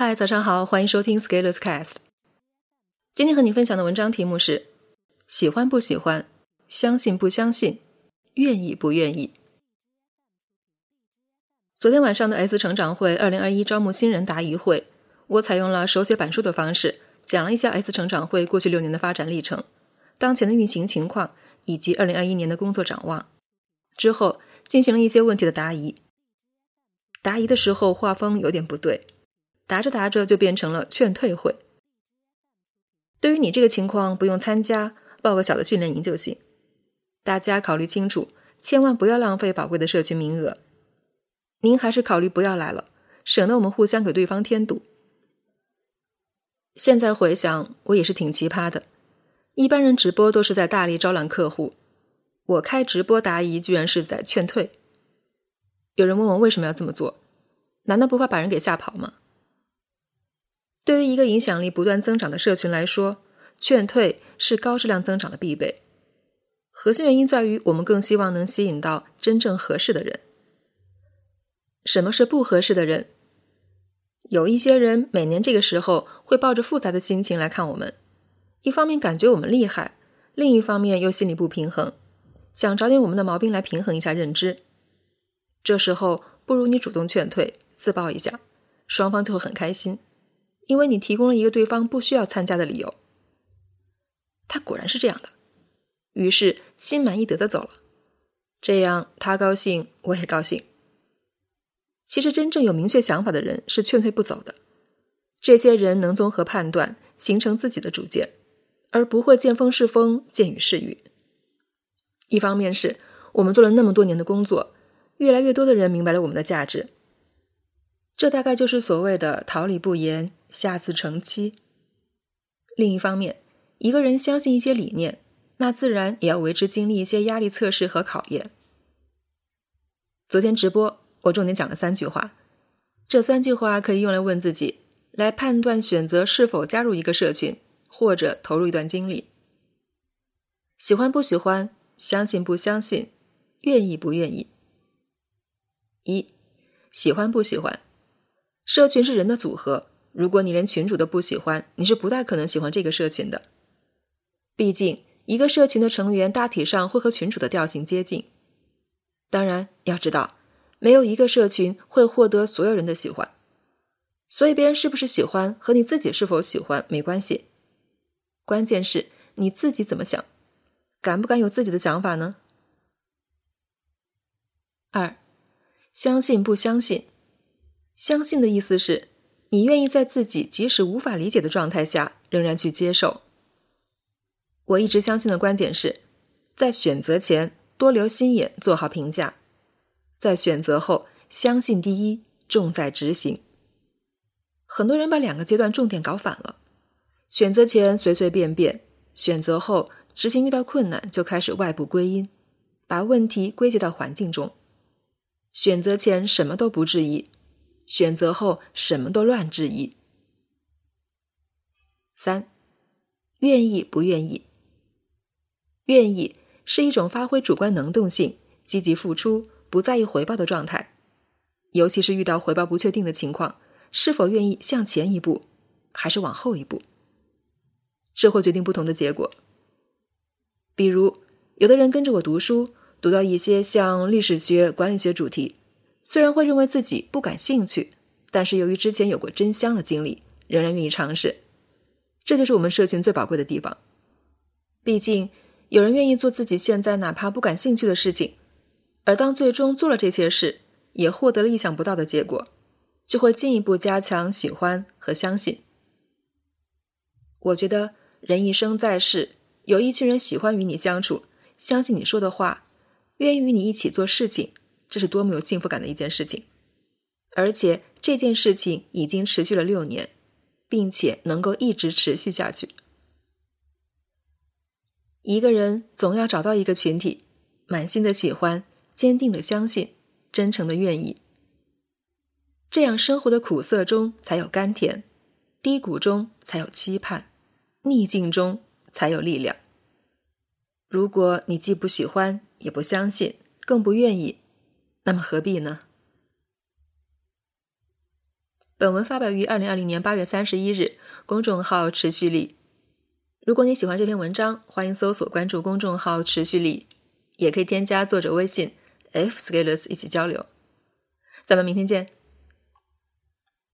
嗨，早上好，欢迎收听 Scalers Cast。今天和你分享的文章题目是：喜欢不喜欢，相信不相信，愿意不愿意。昨天晚上的 S 成长会二零二一招募新人答疑会，我采用了手写板书的方式，讲了一下 S 成长会过去六年的发展历程、当前的运行情况以及二零二一年的工作展望。之后进行了一些问题的答疑。答疑的时候画风有点不对。答着答着就变成了劝退会。对于你这个情况，不用参加，报个小的训练营就行。大家考虑清楚，千万不要浪费宝贵的社群名额。您还是考虑不要来了，省得我们互相给对方添堵。现在回想，我也是挺奇葩的。一般人直播都是在大力招揽客户，我开直播答疑居然是在劝退。有人问我为什么要这么做？难道不怕把人给吓跑吗？对于一个影响力不断增长的社群来说，劝退是高质量增长的必备。核心原因在于，我们更希望能吸引到真正合适的人。什么是不合适的人？有一些人每年这个时候会抱着复杂的心情来看我们，一方面感觉我们厉害，另一方面又心里不平衡，想找点我们的毛病来平衡一下认知。这时候不如你主动劝退，自爆一下，双方就会很开心。因为你提供了一个对方不需要参加的理由，他果然是这样的，于是心满意得的走了，这样他高兴，我也高兴。其实真正有明确想法的人是劝退不走的，这些人能综合判断，形成自己的主见，而不会见风是风，见雨是雨。一方面是我们做了那么多年的工作，越来越多的人明白了我们的价值。这大概就是所谓的“桃李不言，下自成蹊”。另一方面，一个人相信一些理念，那自然也要为之经历一些压力测试和考验。昨天直播，我重点讲了三句话，这三句话可以用来问自己，来判断选择是否加入一个社群，或者投入一段经历。喜欢不喜欢，相信不相信，愿意不愿意。一，喜欢不喜欢。社群是人的组合，如果你连群主都不喜欢，你是不大可能喜欢这个社群的。毕竟，一个社群的成员大体上会和群主的调性接近。当然，要知道，没有一个社群会获得所有人的喜欢，所以别人是不是喜欢和你自己是否喜欢没关系，关键是你自己怎么想，敢不敢有自己的想法呢？二，相信不相信？相信的意思是，你愿意在自己即使无法理解的状态下，仍然去接受。我一直相信的观点是，在选择前多留心眼，做好评价；在选择后，相信第一，重在执行。很多人把两个阶段重点搞反了：选择前随随便便，选择后执行遇到困难就开始外部归因，把问题归结到环境中。选择前什么都不质疑。选择后什么都乱质疑。三，愿意不愿意？愿意是一种发挥主观能动性、积极付出、不在意回报的状态，尤其是遇到回报不确定的情况，是否愿意向前一步，还是往后一步？这会决定不同的结果。比如，有的人跟着我读书，读到一些像历史学、管理学主题。虽然会认为自己不感兴趣，但是由于之前有过真香的经历，仍然愿意尝试。这就是我们社群最宝贵的地方。毕竟，有人愿意做自己现在哪怕不感兴趣的事情，而当最终做了这些事，也获得了意想不到的结果，就会进一步加强喜欢和相信。我觉得，人一生在世，有一群人喜欢与你相处，相信你说的话，愿意与你一起做事情。这是多么有幸福感的一件事情，而且这件事情已经持续了六年，并且能够一直持续下去。一个人总要找到一个群体，满心的喜欢，坚定的相信，真诚的愿意，这样生活的苦涩中才有甘甜，低谷中才有期盼，逆境中才有力量。如果你既不喜欢，也不相信，更不愿意。那么何必呢？本文发表于二零二零年八月三十一日，公众号持续力。如果你喜欢这篇文章，欢迎搜索关注公众号持续力，也可以添加作者微信 f scalers 一起交流。咱们明天见。